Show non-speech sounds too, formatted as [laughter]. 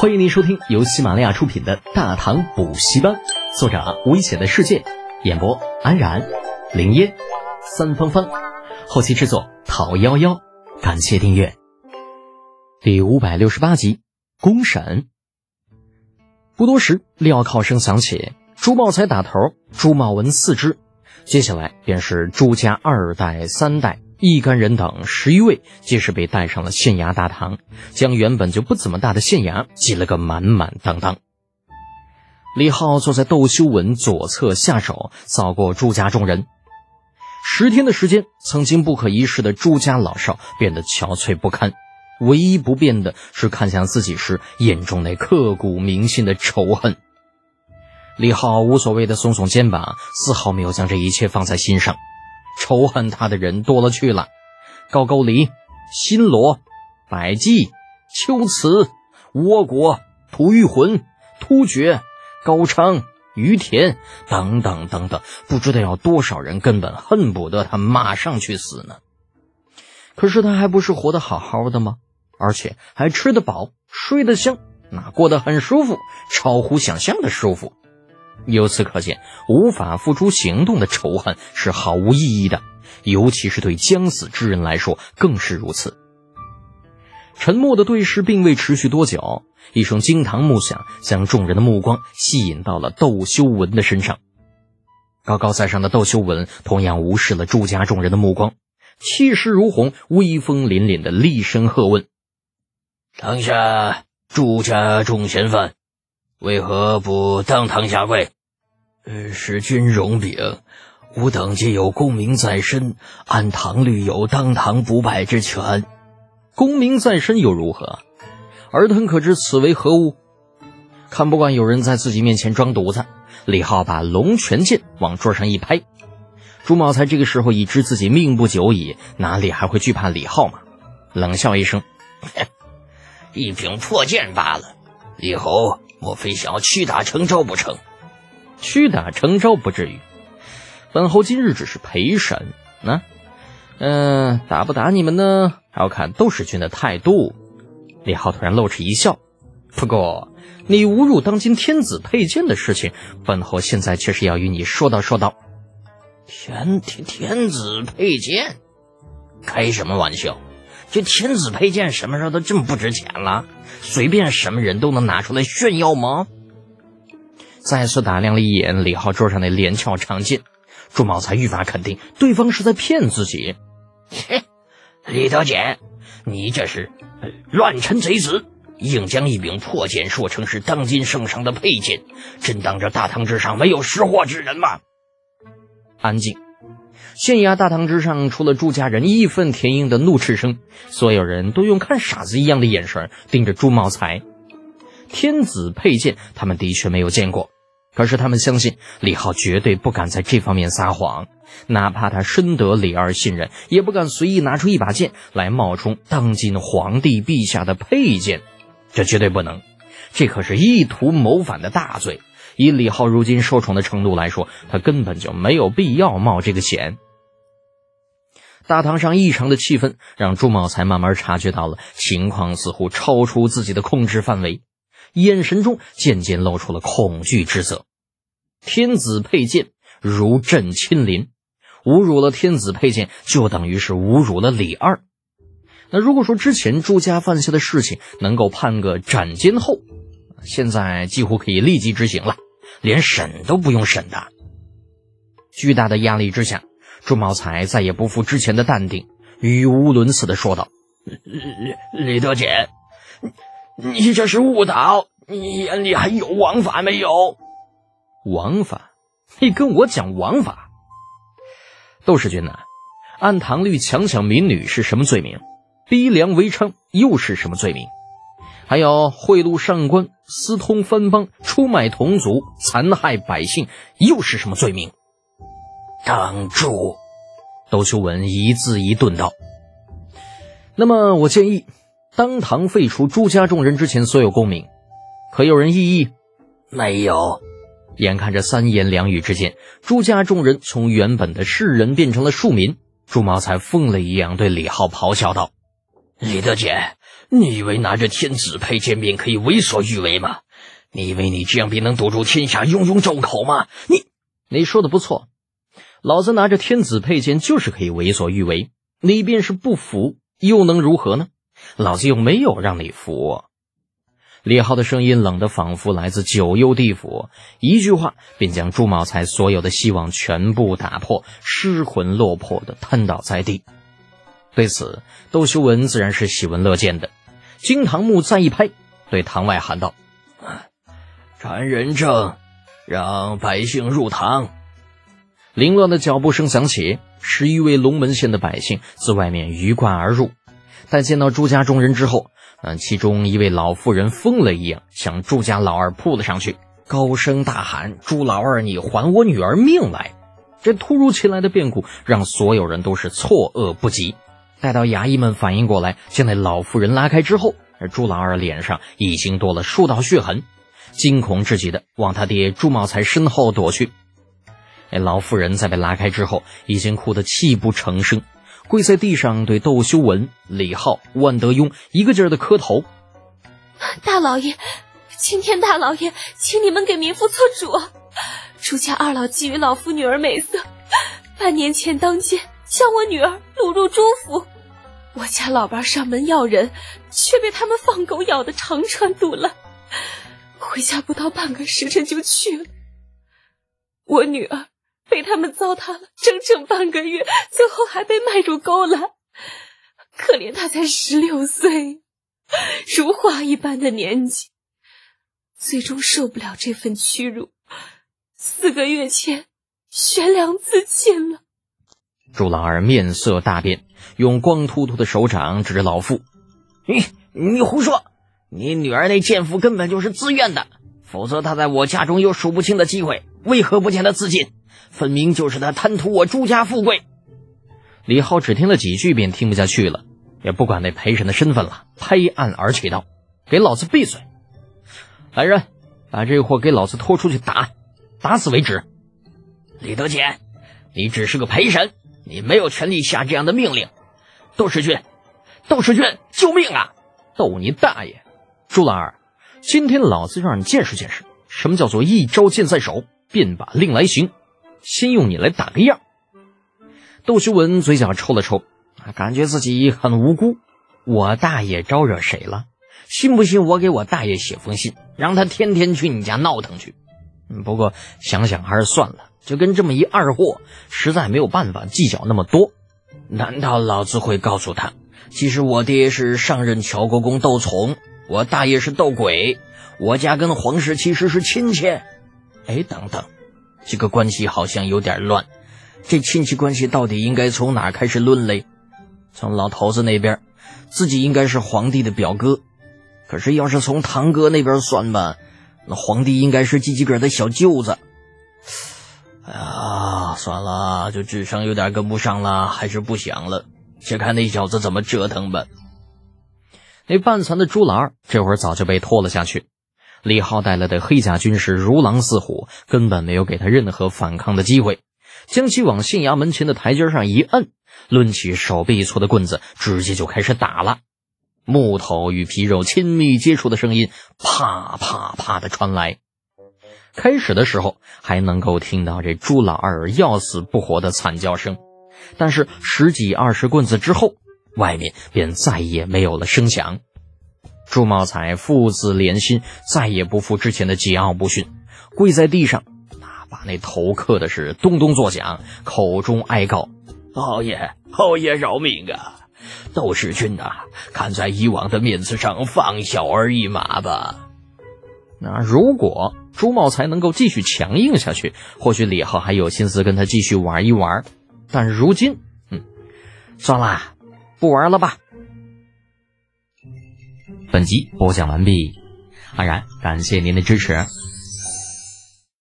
欢迎您收听由喜马拉雅出品的《大唐补习班》，作者危险的世界，演播安然、林烟、三芳芳，后期制作陶幺幺。感谢订阅。第五百六十八集，公审。不多时，镣铐声响起，朱茂才打头，朱茂文四肢，接下来便是朱家二代、三代。一干人等十余位，皆是被带上了县衙大堂，将原本就不怎么大的县衙挤了个满满当当。李浩坐在窦修文左侧下手，扫过朱家众人。十天的时间，曾经不可一世的朱家老少变得憔悴不堪，唯一不变的是看向自己时眼中那刻骨铭心的仇恨。李浩无所谓的耸耸肩膀，丝毫没有将这一切放在心上。仇恨他的人多了去了，高句丽、新罗、百济、秋瓷、倭国、吐谷浑、突厥、高昌、于田等等等等，不知道有多少人根本恨不得他马上去死呢。可是他还不是活得好好的吗？而且还吃得饱、睡得香，那过得很舒服，超乎想象的舒服。由此可见，无法付出行动的仇恨是毫无意义的，尤其是对将死之人来说更是如此。沉默的对视并未持续多久，一声惊堂木响将众人的目光吸引到了窦修文的身上。高高在上的窦修文同样无视了朱家众人的目光，气势如虹、威风凛凛的厉声喝问：“当下朱家众嫌犯。”为何不当堂下跪？呃，使君容禀，吾等皆有功名在身，按唐律有当堂不拜之权。功名在身又如何？尔等可知此为何物？看不惯有人在自己面前装犊子，李浩把龙泉剑往桌上一拍。朱茂才这个时候已知自己命不久矣，哪里还会惧怕李浩嘛？冷笑一声：“ [laughs] 一柄破剑罢了，李侯。”莫非想要屈打成招不成？屈打成招不至于。本侯今日只是陪审，那，嗯，打不打你们呢？还要看窦氏君的态度。李浩突然露出一笑。不过，你侮辱当今天子佩剑的事情，本侯现在却是要与你说道说道。天天天子佩剑，开什么玩笑？这天子佩剑什么时候都这么不值钱了？随便什么人都能拿出来炫耀吗？再次打量了一眼李浩桌上的连翘长剑，朱茂才愈发肯定对方是在骗自己。切，李德简，你这是乱臣贼子，硬将一柄破剑说成是当今圣上的佩剑，真当这大唐之上没有识货之人吗？安静。县衙大堂之上，除了朱家人义愤填膺的怒斥声，所有人都用看傻子一样的眼神盯着朱茂才。天子佩剑，他们的确没有见过，可是他们相信李浩绝对不敢在这方面撒谎，哪怕他深得李二信任，也不敢随意拿出一把剑来冒充当今皇帝陛下的佩剑，这绝对不能，这可是意图谋反的大罪。以李浩如今受宠的程度来说，他根本就没有必要冒这个险。大堂上异常的气氛，让朱茂才慢慢察觉到了情况似乎超出自己的控制范围，眼神中渐渐露出了恐惧之色。天子佩剑如朕亲临，侮辱了天子佩剑，就等于是侮辱了李二。那如果说之前朱家犯下的事情能够判个斩监后，现在几乎可以立即执行了，连审都不用审的。巨大的压力之下。朱茂才再也不复之前的淡定，语无伦次的说道：“李李德简，你你这是误导，你眼里还有王法没有？王法？你跟我讲王法？窦世君呐，按唐律强抢民女是什么罪名？逼良为娼又是什么罪名？还有贿赂上官、私通藩邦、出卖同族、残害百姓又是什么罪名？”当住！窦修文一字一顿道：“那么我建议，当堂废除朱家众人之前所有功名，可有人异议？没有。眼看着三言两语之间，朱家众人从原本的士人变成了庶民，朱茂才疯了一样对李浩咆哮道：‘李德简，你以为拿着天子佩剑便可以为所欲为吗？你以为你这样便能堵住天下庸庸众口吗？你，你说的不错，老子拿着天子佩剑就是可以为所欲为。你便是不服，又能如何呢？老子又没有让你服。李浩的声音冷得仿佛来自九幽地府，一句话便将朱茂才所有的希望全部打破，失魂落魄的瘫倒在地。对此，窦修文自然是喜闻乐见的。惊堂木再一拍，对堂外喊道：“传人证，让百姓入堂。”凌乱的脚步声响起，十余位龙门县的百姓自外面鱼贯而入。但见到朱家众人之后，嗯，其中一位老妇人疯了一样向朱家老二扑了上去，高声大喊：“朱老二，你还我女儿命来！”这突如其来的变故让所有人都是错愕不及。待到衙役们反应过来，将那老妇人拉开之后，朱老二脸上已经多了数道血痕，惊恐至极的往他爹朱茂才身后躲去。那老妇人在被拉开之后，已经哭得泣不成声。跪在地上，对窦修文、李浩、万德庸一个劲儿的磕头。大老爷，青天大老爷，请你们给民妇做主啊！朱家二老觊觎老夫女儿美色，半年前当街将我女儿掳入朱府，我家老伴上门要人，却被他们放狗咬得肠穿肚烂，回家不到半个时辰就去了。我女儿。被他们糟蹋了整整半个月，最后还被卖入勾栏。可怜他才十六岁，如花一般的年纪，最终受不了这份屈辱，四个月前悬梁自尽了。朱老二面色大变，用光秃秃的手掌指着老妇：“你你胡说！你女儿那贱妇根本就是自愿的，否则她在我家中有数不清的机会，为何不见她自尽？”分明就是他贪图我朱家富贵。李浩只听了几句，便听不下去了，也不管那陪审的身份了，拍案而起道：“给老子闭嘴！来人，把这货给老子拖出去打，打死为止。”李德简，你只是个陪审，你没有权利下这样的命令。窦世俊，窦世俊，救命啊！窦你大爷！朱老二，今天老子让你见识见识，什么叫做一招剑在手，便把令来行。先用你来打个样。窦修文嘴角抽了抽，感觉自己很无辜。我大爷招惹谁了？信不信我给我大爷写封信，让他天天去你家闹腾去？不过想想还是算了，就跟这么一二货，实在没有办法计较那么多。难道老子会告诉他，其实我爹是上任乔国公窦从，我大爷是窦轨，我家跟皇室其实是亲戚？哎，等等。这个关系好像有点乱，这亲戚关系到底应该从哪开始论嘞？从老头子那边，自己应该是皇帝的表哥，可是要是从堂哥那边算吧，那皇帝应该是自己个的小舅子。哎呀，算了，就智商有点跟不上了，还是不想了，先看那小子怎么折腾吧。那半残的朱老二这会儿早就被拖了下去。李浩带来的黑甲军士如狼似虎，根本没有给他任何反抗的机会，将其往县衙门前的台阶上一摁，抡起手臂粗的棍子，直接就开始打了。木头与皮肉亲密接触的声音啪啪啪的传来。开始的时候还能够听到这朱老二要死不活的惨叫声，但是十几二十棍子之后，外面便再也没有了声响。朱茂才父子连心，再也不负之前的桀骜不驯，跪在地上，把那头磕的是咚咚作响，口中哀告：“老爷，老爷饶命啊！窦世君呐，看在以往的面子上，放小儿一马吧。”那如果朱茂才能够继续强硬下去，或许李浩还有心思跟他继续玩一玩。但如今，嗯，算了，不玩了吧。本集播讲完毕，安然感谢您的支持。